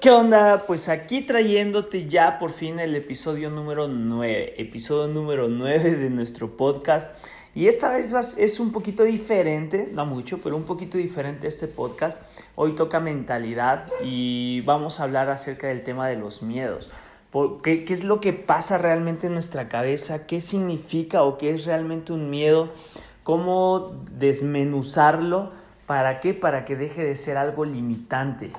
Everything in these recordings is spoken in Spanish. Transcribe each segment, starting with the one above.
¿Qué onda? Pues aquí trayéndote ya por fin el episodio número 9, episodio número 9 de nuestro podcast. Y esta vez es un poquito diferente, no mucho, pero un poquito diferente este podcast. Hoy toca mentalidad y vamos a hablar acerca del tema de los miedos. ¿Qué, ¿Qué es lo que pasa realmente en nuestra cabeza? ¿Qué significa o qué es realmente un miedo? ¿Cómo desmenuzarlo? ¿Para qué? Para que deje de ser algo limitante.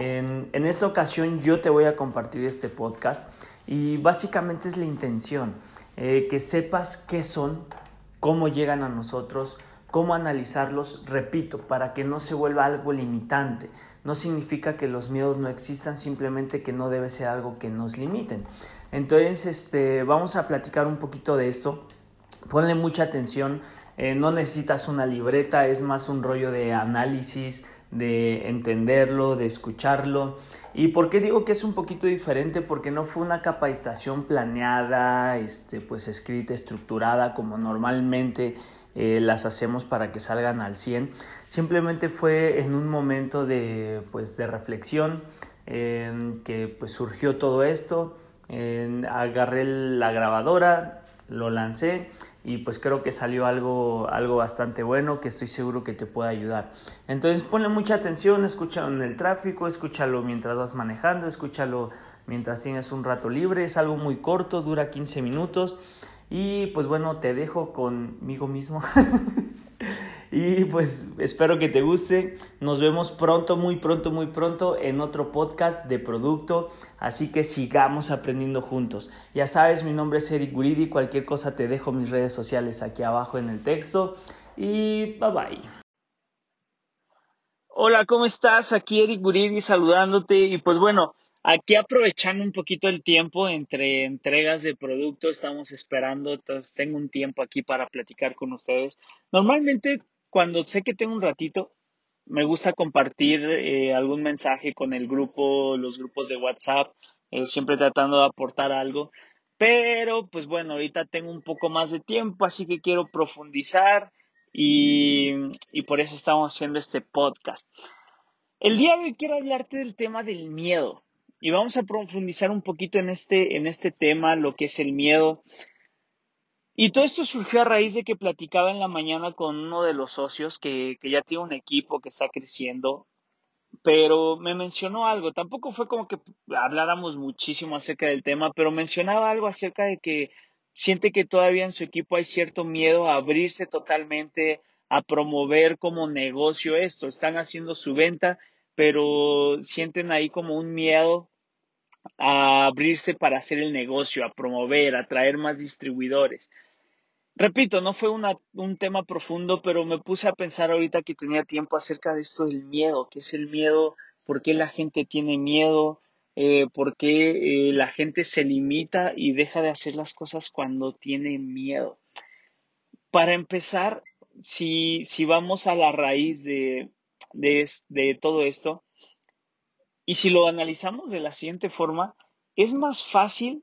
En, esta ocasión yo te voy a compartir este podcast y básicamente es la intención, eh, que sepas qué son, cómo llegan a nosotros, cómo analizarlos, repito, para que no se vuelva algo limitante. No significa que los miedos no existan, simplemente que no debe ser algo que nos limiten. Entonces, este, vamos a platicar un poquito de esto. Ponle mucha atención, eh, no necesitas una libreta, es más un rollo de análisis, de entenderlo, de escucharlo. ¿Y por qué digo que es un poquito diferente? Porque no fue una capacitación planeada, este, pues escrita, estructurada, como normalmente eh, las hacemos para que salgan al 100. Simplemente fue en un momento de, pues, de reflexión que pues, surgió todo esto. agarré la grabadora, lo lancé y pues creo que salió algo, algo bastante bueno que estoy seguro que te puede ayudar. Entonces ponle mucha atención, escúchalo en el tráfico, escúchalo mientras vas manejando, escúchalo mientras tienes un rato libre, es algo muy corto, dura 15 minutos y pues bueno, te dejo conmigo mismo. Y pues espero que te guste. Nos vemos pronto, muy pronto, muy pronto en otro podcast de producto. Así que sigamos aprendiendo juntos. Ya sabes, mi nombre es Eric Guridi. Cualquier cosa te dejo mis redes sociales aquí abajo en el texto. Y bye bye. Hola, ¿cómo estás? Aquí Eric Guridi saludándote. Y pues bueno, aquí aprovechando un poquito el tiempo entre entregas de producto, estamos esperando, entonces tengo un tiempo aquí para platicar con ustedes. Normalmente cuando sé que tengo un ratito, me gusta compartir eh, algún mensaje con el grupo, los grupos de WhatsApp, eh, siempre tratando de aportar algo. Pero, pues bueno, ahorita tengo un poco más de tiempo, así que quiero profundizar y, y por eso estamos haciendo este podcast. El día de hoy quiero hablarte del tema del miedo y vamos a profundizar un poquito en este, en este tema, lo que es el miedo. Y todo esto surgió a raíz de que platicaba en la mañana con uno de los socios que, que ya tiene un equipo que está creciendo, pero me mencionó algo, tampoco fue como que habláramos muchísimo acerca del tema, pero mencionaba algo acerca de que siente que todavía en su equipo hay cierto miedo a abrirse totalmente, a promover como negocio esto, están haciendo su venta, pero sienten ahí como un miedo a abrirse para hacer el negocio, a promover, a traer más distribuidores. Repito, no fue un tema profundo, pero me puse a pensar ahorita que tenía tiempo acerca de esto del miedo, qué es el miedo, por qué la gente tiene miedo, eh, por qué eh, la gente se limita y deja de hacer las cosas cuando tiene miedo. Para empezar, si, si vamos a la raíz de, de, de todo esto, y si lo analizamos de la siguiente forma, es más fácil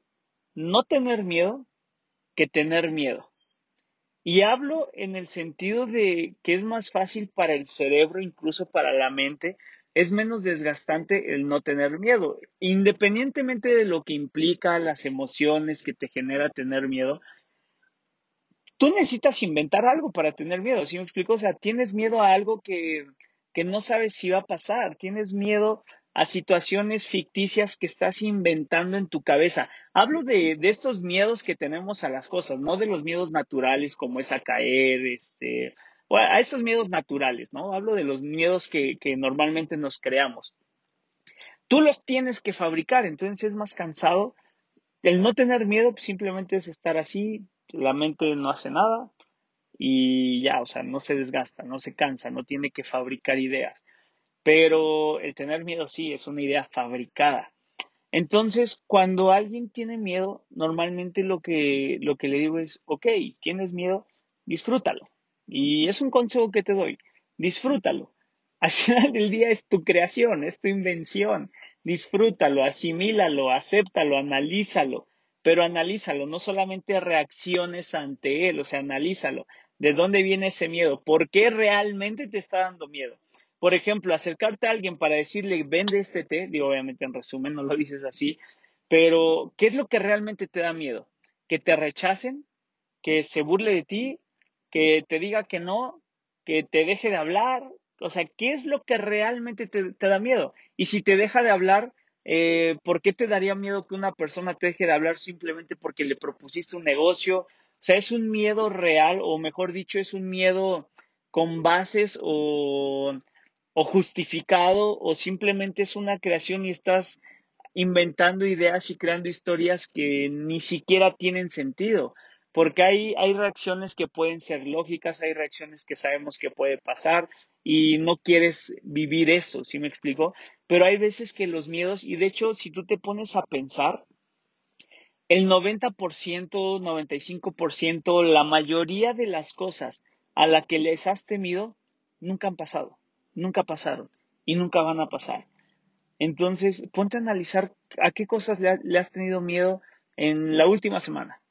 no tener miedo que tener miedo. Y hablo en el sentido de que es más fácil para el cerebro, incluso para la mente, es menos desgastante el no tener miedo. Independientemente de lo que implica las emociones que te genera tener miedo, tú necesitas inventar algo para tener miedo. ¿Sí me explico? O sea, tienes miedo a algo que, que no sabes si va a pasar, tienes miedo a situaciones ficticias que estás inventando en tu cabeza. Hablo de, de, estos miedos que tenemos a las cosas, no de los miedos naturales como es a caer, este, a esos miedos naturales, ¿no? Hablo de los miedos que, que normalmente nos creamos. Tú los tienes que fabricar, entonces es más cansado. El no tener miedo simplemente es estar así, la mente no hace nada y ya, o sea, no se desgasta, no se cansa, no tiene que fabricar ideas. Pero el tener miedo sí es una idea fabricada. Entonces, cuando alguien tiene miedo, normalmente lo que, lo que le digo es, ok, tienes miedo, disfrútalo. Y es un consejo que te doy, disfrútalo. Al final del día es tu creación, es tu invención. Disfrútalo, asimílalo, acéptalo, analízalo, pero analízalo, no solamente reacciones ante él, o sea, analízalo. ¿De dónde viene ese miedo? ¿Por qué realmente te está dando miedo? Por ejemplo, acercarte a alguien para decirle, vende este té, digo, obviamente en resumen, no lo dices así, pero ¿qué es lo que realmente te da miedo? ¿Que te rechacen? ¿Que se burle de ti? ¿Que te diga que no? ¿Que te deje de hablar? O sea, ¿qué es lo que realmente te, da miedo? Y si te deja de hablar, eh, ¿por qué te daría miedo que una persona te deje de hablar simplemente porque le propusiste un negocio? O sea, es un miedo real, o mejor dicho, es un miedo con bases o, o justificado, o simplemente es una creación y estás inventando ideas y creando historias que ni siquiera tienen sentido, porque hay, hay reacciones que pueden ser lógicas, hay reacciones que sabemos que puede pasar y no quieres vivir eso, ¿sí me explico? Pero hay veces que los miedos, y de hecho, si tú te pones a pensar, el 90%, 95%, la mayoría de las cosas a las que les has temido, nunca han pasado, nunca pasaron y nunca van a pasar. Entonces, ponte a analizar a qué cosas le, has tenido miedo en la última semana.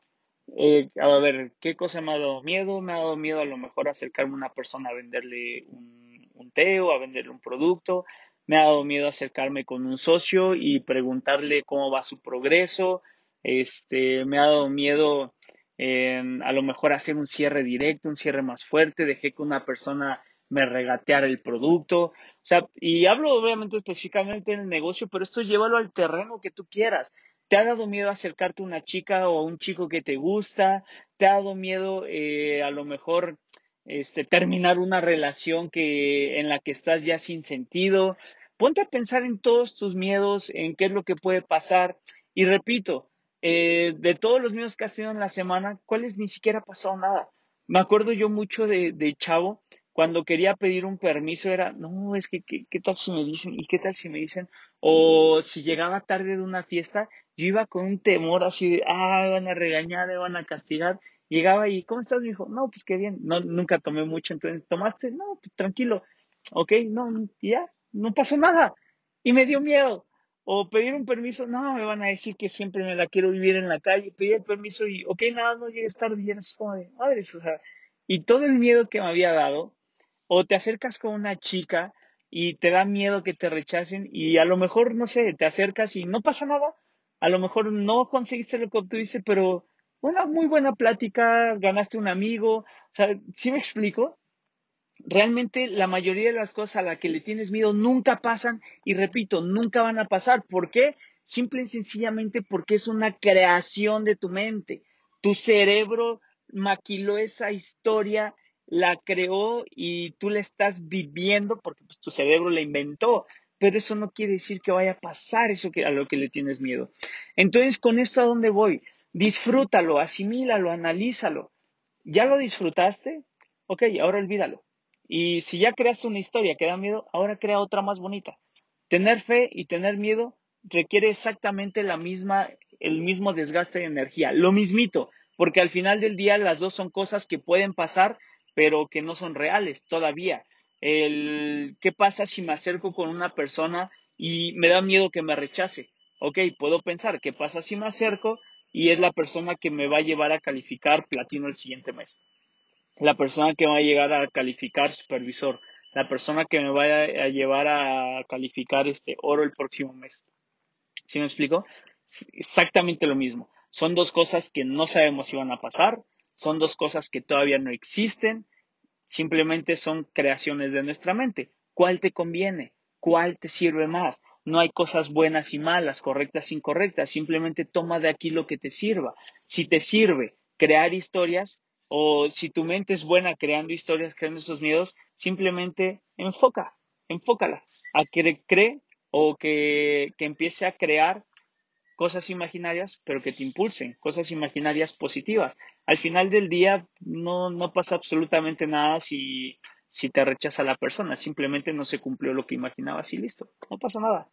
Eh, a ver, ¿qué cosa me ha dado miedo? Me ha dado miedo a lo mejor acercarme a una persona a venderle un, un té o a venderle un producto. Me ha dado miedo acercarme con un socio y preguntarle cómo va su progreso. Este, me ha dado miedo a lo mejor hacer un cierre directo, un cierre más fuerte. Dejé que una persona me regatear el producto. O sea, y hablo obviamente específicamente en el negocio, pero esto llévalo al terreno que tú quieras. ¿Te ha dado miedo acercarte a una chica o a un chico que te gusta? ¿Te ha dado miedo eh, a lo mejor este, terminar una relación que, en la que estás ya sin sentido? Ponte a pensar en todos tus miedos, en qué es lo que puede pasar. Y repito, eh, de todos los miedos que has tenido en la semana, ¿cuáles ni siquiera ha pasado nada? Me acuerdo yo mucho de, de Chavo, cuando quería pedir un permiso era, no, es que, ¿qué, tal si me dicen? ¿Y qué tal si me dicen? O si llegaba tarde de una fiesta, yo iba con un temor así de, ah, me van a regañar, me van a castigar. Llegaba y, ¿cómo estás? Me dijo, no, pues qué bien. No, nunca tomé mucho, entonces, ¿tomaste? No, pues, tranquilo. Ok, no, ya, no pasó nada. Y me dio miedo. O pedir un permiso, no, me van a decir que siempre me la quiero vivir en la calle. Pedí el permiso y, ok, nada, no llegues tarde. Y era así como de, madres, o sea, y todo el miedo que me había dado, o te acercas con una chica y te da miedo que te rechacen y a lo mejor, no sé, te acercas y no pasa nada. A lo mejor no conseguiste lo que obtuviste, pero una muy buena plática, ganaste un amigo. O sea, ¿sí me explico? Realmente la mayoría de las cosas a las que le tienes miedo nunca pasan y repito, nunca van a pasar. ¿Por qué? Simple y sencillamente porque es una creación de tu mente. Tu cerebro maquiló esa historia la creó y tú la estás viviendo porque pues, tu cerebro la inventó, pero eso no quiere decir que vaya a pasar eso que, a lo que le tienes miedo. Entonces, con esto a dónde voy? Disfrútalo, asimílalo, analízalo. ¿Ya lo disfrutaste? Ok, ahora olvídalo. Y si ya creaste una historia que da miedo, ahora crea otra más bonita. Tener fe y tener miedo requiere exactamente la misma, el mismo desgaste de energía, lo mismito, porque al final del día las dos son cosas que pueden pasar, pero que no son reales todavía. El, ¿Qué pasa si me acerco con una persona y me da miedo que me rechace? Ok, puedo pensar, ¿qué pasa si me acerco y es la persona que me va a llevar a calificar platino el siguiente mes? La persona que va a llegar a calificar supervisor, la persona que me va a llevar a calificar este oro el próximo mes. ¿Sí me explico? Exactamente lo mismo. Son dos cosas que no sabemos si van a pasar, son dos cosas que todavía no existen, simplemente son creaciones de nuestra mente. ¿Cuál te conviene? ¿Cuál te sirve más? No hay cosas buenas y malas, correctas e incorrectas, simplemente toma de aquí lo que te sirva. Si te sirve crear historias o si tu mente es buena creando historias, creando esos miedos, simplemente enfoca, enfócala a que cree o que, que empiece a crear cosas imaginarias, pero que te impulsen, cosas imaginarias positivas. Al final del día no, no pasa absolutamente nada si, si te rechaza la persona, simplemente no se cumplió lo que imaginabas y listo, no pasa nada.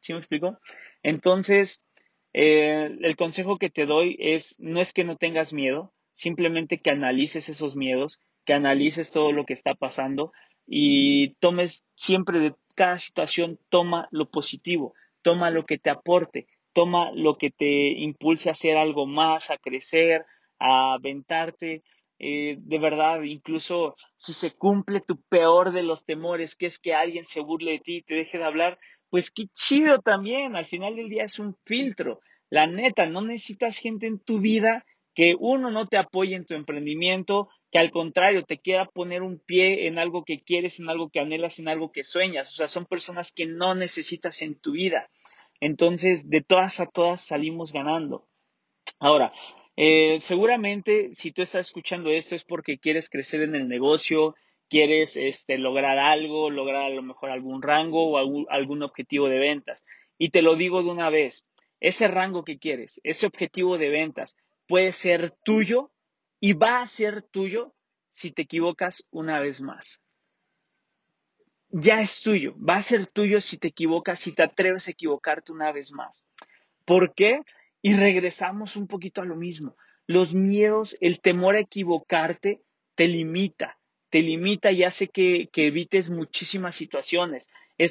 ¿Sí me explico? Entonces, eh, el consejo que te doy es, no es que no tengas miedo, simplemente que analices esos miedos, que analices todo lo que está pasando y tomes siempre de cada situación, toma lo positivo, toma lo que te aporte, toma lo que te impulse a hacer algo más, a crecer, a aventarte. eh, de verdad, incluso si se cumple tu peor de los temores, que es que alguien se burle de ti y te deje de hablar, pues qué chido también, al final del día es un filtro. La neta, no necesitas gente en tu vida que uno no te apoye en tu emprendimiento, que al contrario te quiera poner un pie en algo que quieres, en algo que anhelas, en algo que sueñas. O sea, son personas que no necesitas en tu vida. Entonces, de todas a todas salimos ganando. Ahora, eh, seguramente si tú estás escuchando esto es porque quieres crecer en el negocio, quieres este, lograr algo, lograr a lo mejor algún rango o algún, algún objetivo de ventas. Y te lo digo de una vez, ese rango que quieres, ese objetivo de ventas puede ser tuyo y va a ser tuyo si te equivocas una vez más. Ya es tuyo, va a ser tuyo si te equivocas, si te atreves a equivocarte una vez más. ¿Por qué? Y regresamos un poquito a lo mismo. Los miedos, el temor a equivocarte te limita, te limita y hace que, evites muchísimas situaciones.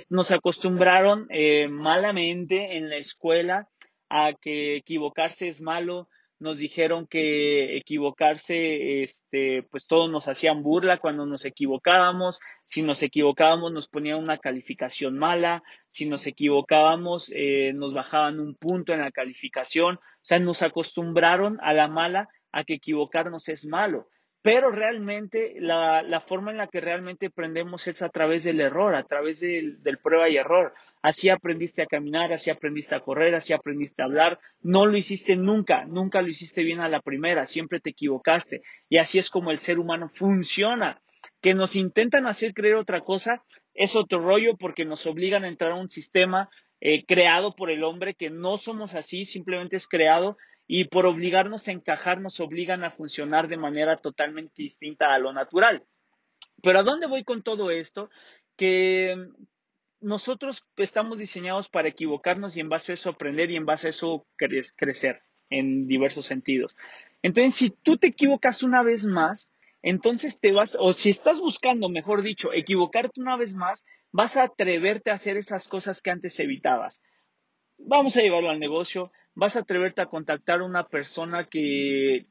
nos acostumbraron eh, malamente en la escuela a que equivocarse es malo, nos dijeron que equivocarse, este, pues todos nos hacían burla cuando nos equivocábamos, si nos equivocábamos nos ponían una calificación mala, si nos equivocábamos eh, nos bajaban un punto en la calificación, o sea, nos acostumbraron a la mala a que equivocarnos es malo. Pero realmente la, forma en la que realmente aprendemos es a través del error, a través del, del, prueba y error. Así aprendiste a caminar, así aprendiste a correr, así aprendiste a hablar. No lo hiciste nunca, nunca lo hiciste bien a la primera, siempre te equivocaste. Y así es como el ser humano funciona. Que nos intentan hacer creer otra cosa es otro rollo porque nos obligan a entrar a un sistema eh, creado por el hombre que no somos así, simplemente es creado y por obligarnos a encajar nos obligan a funcionar de manera totalmente distinta a lo natural. Pero ¿a dónde voy con todo esto? Que nosotros estamos diseñados para equivocarnos y en base a eso aprender y en base a eso crecer en diversos sentidos. Entonces, si tú te equivocas una vez más, entonces te vas, o si estás buscando, mejor dicho, equivocarte una vez más, vas a atreverte a hacer esas cosas que antes evitabas. Vamos a llevarlo al negocio, vas a atreverte a contactar a una persona que,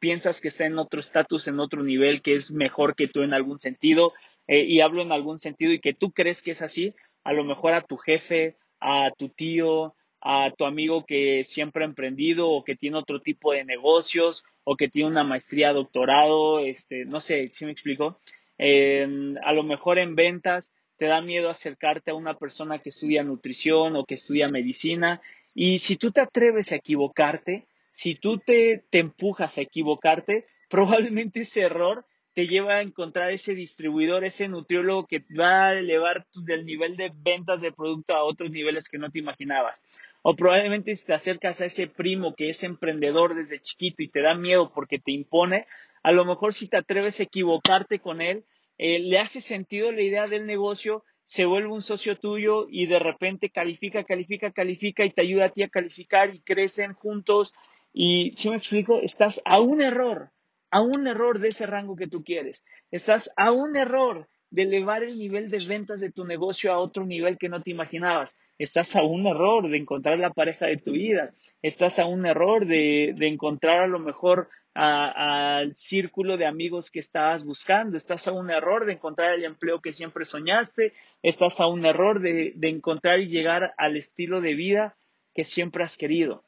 piensas que está en otro estatus, en otro nivel, que es mejor que tú en algún sentido, eh, y hablo en algún sentido y que tú crees que es así, a lo mejor a tu jefe, a tu tío, a tu amigo que siempre ha emprendido o que tiene otro tipo de negocios o que tiene una maestría, doctorado, este, no sé, si me explico? a lo mejor en ventas te da miedo acercarte a una persona que estudia nutrición o que estudia medicina y si tú te atreves a equivocarte, si tú te, te empujas a equivocarte, probablemente ese error te lleva a encontrar ese distribuidor, ese nutriólogo que va a elevar el nivel de ventas de producto a otros niveles que no te imaginabas. O probablemente si te acercas a ese primo que es emprendedor desde chiquito y te da miedo porque te impone, a lo mejor si te atreves a equivocarte con él, eh, le hace sentido la idea del negocio se vuelve un socio tuyo y de repente califica, califica, califica y te ayuda a ti a calificar y crecen juntos. Y si me explico, estás a un error, a un error de ese rango que tú quieres. Estás a un error de elevar el nivel de ventas de tu negocio a otro nivel que no te imaginabas. Estás a un error de encontrar la pareja de tu vida. Estás a un error de, de encontrar a lo mejor al círculo de amigos que estabas buscando, estás a un error de encontrar el empleo que siempre soñaste, estás a un error de, de encontrar y llegar al estilo de vida que siempre has querido.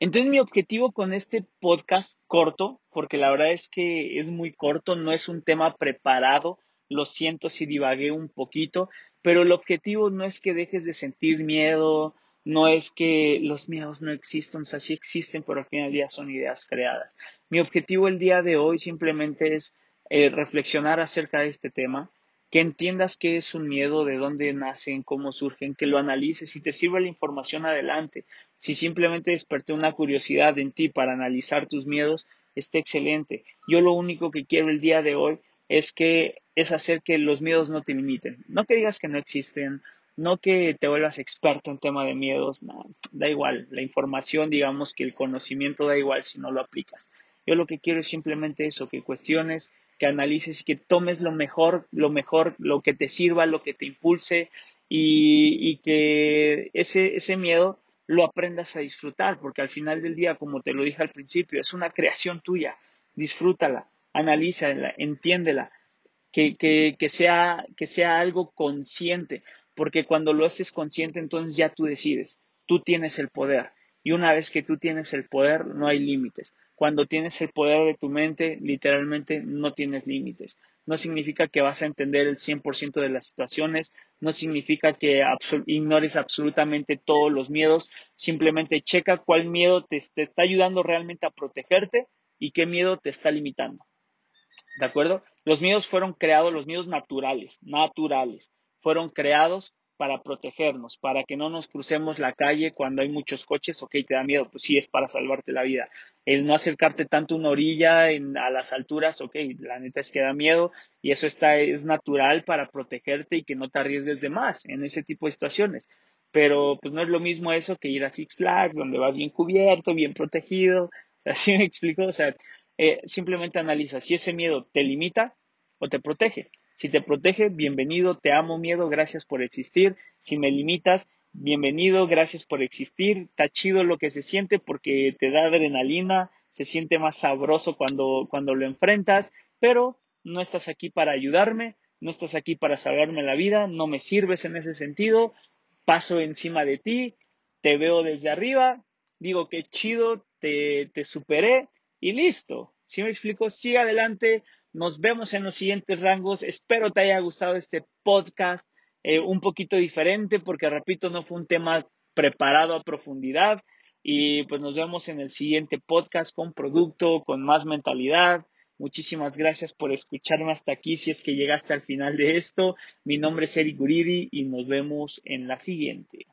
Entonces mi objetivo con este podcast corto, porque la verdad es que es muy corto, no es un tema preparado, lo siento si divagué un poquito, pero el objetivo no es que dejes de sentir miedo, no es que los miedos no existan, o sea, sí existen, pero al final del día son ideas creadas. Mi objetivo el día de hoy simplemente es eh, reflexionar acerca de este tema, que entiendas qué es un miedo, de dónde nacen, cómo surgen, que lo analices, si te sirve la información adelante, si simplemente desperté una curiosidad en ti para analizar tus miedos, esté excelente. Yo lo único que quiero el día de hoy es que es hacer que los miedos no te limiten. No que digas que no existen, no que te vuelvas experto en tema de miedos, da igual, la información, digamos que el conocimiento da igual si no lo aplicas. Yo lo que quiero es simplemente eso, que cuestiones, que analices y que tomes lo mejor, lo mejor, lo que te sirva, lo que te impulse y, y que ese, ese miedo lo aprendas a disfrutar, porque al final del día, como te lo dije al principio, es una creación tuya. disfrútala, analízala, entiéndela, que, que, que, sea, que sea algo consciente, porque cuando lo haces consciente, entonces ya tú decides, tú tienes el poder. Y una vez que tú tienes el poder, no hay límites. Cuando tienes el poder de tu mente, literalmente no tienes límites. No significa que vas a entender el 100% de las situaciones, no significa que ignores absolutamente todos los miedos, simplemente checa cuál miedo te, te está ayudando realmente a protegerte y qué miedo te está limitando. ¿De acuerdo? Los miedos fueron creados, los miedos naturales, naturales, fueron creados para protegernos, para que no nos crucemos la calle cuando hay muchos coches, ok, te da miedo, pues sí, es para salvarte la vida. El no acercarte tanto a una orilla a las alturas, ok, la neta es que da miedo y eso está, es natural para protegerte y que no te arriesgues de más en ese tipo de situaciones. Pero pues no es lo mismo eso que ir a Six Flags, donde vas bien cubierto, bien protegido. Así me explico, o sea, eh, simplemente analiza si ese miedo te limita o te protege. Si te protege, bienvenido, te amo miedo, gracias por existir. Si me limitas, bienvenido, gracias por existir. Está chido lo que se siente porque te da adrenalina, se siente más sabroso cuando, cuando lo enfrentas, pero no estás aquí para ayudarme, no estás aquí para salvarme la vida, no me sirves en ese sentido, paso encima de ti, te veo desde arriba, digo que chido, te, te superé y listo. Si me explico, sigue adelante, nos vemos en los siguientes rangos. Espero te haya gustado este podcast eh, un poquito diferente porque, repito, no fue un tema preparado a profundidad. Y pues nos vemos en el siguiente podcast con producto, con más mentalidad. Muchísimas gracias por escucharme hasta aquí. Si es que llegaste al final de esto, mi nombre es Eric Guridi y nos vemos en la siguiente.